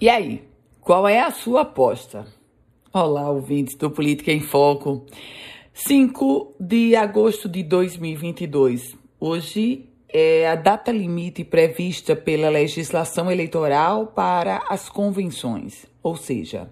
E aí, qual é a sua aposta? Olá, ouvintes do Política em Foco. 5 de agosto de 2022. Hoje é a data limite prevista pela legislação eleitoral para as convenções, ou seja,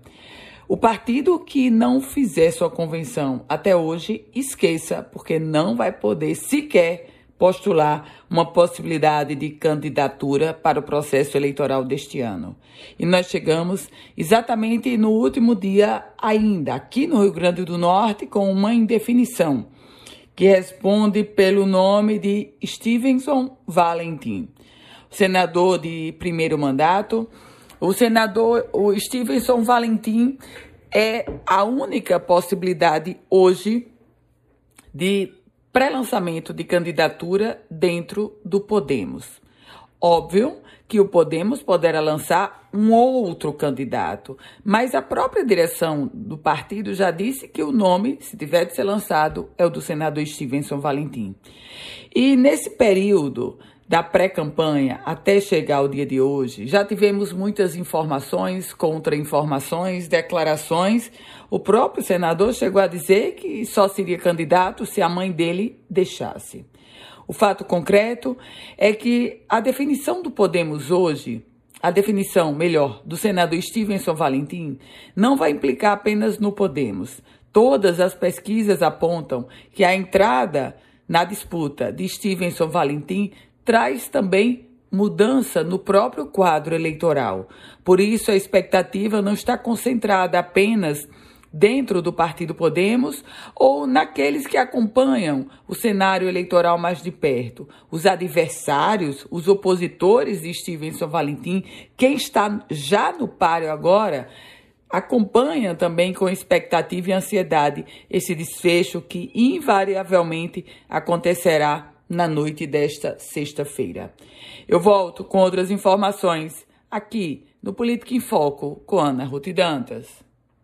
o partido que não fizer sua convenção até hoje, esqueça, porque não vai poder sequer postular uma possibilidade de candidatura para o processo eleitoral deste ano. E nós chegamos exatamente no último dia, ainda aqui no Rio Grande do Norte, com uma indefinição que responde pelo nome de Stevenson Valentim, senador de primeiro mandato. O senador, o Stevenson Valentim, é a única possibilidade hoje de pré-lançamento de candidatura dentro do Podemos. Óbvio que o Podemos poderá lançar um outro candidato, mas a própria direção do partido já disse que o nome, se tiver de ser lançado, é o do senador Stevenson Valentim. E nesse período da pré-campanha até chegar ao dia de hoje, já tivemos muitas informações, contra-informações, declarações. O próprio senador chegou a dizer que só seria candidato se a mãe dele deixasse. O fato concreto é que a definição do Podemos hoje, a definição, melhor, do senador Stevenson Valentim, não vai implicar apenas no Podemos. Todas as pesquisas apontam que a entrada na disputa de Stevenson Valentim traz também mudança no próprio quadro eleitoral. Por isso, a expectativa não está concentrada apenas dentro do Partido Podemos ou naqueles que acompanham o cenário eleitoral mais de perto. Os adversários, os opositores de Stevenson Valentim, quem está já no páreo agora, acompanha também com expectativa e ansiedade esse desfecho que invariavelmente acontecerá na noite desta sexta-feira. Eu volto com outras informações aqui no Política em Foco com Ana Ruth Dantas.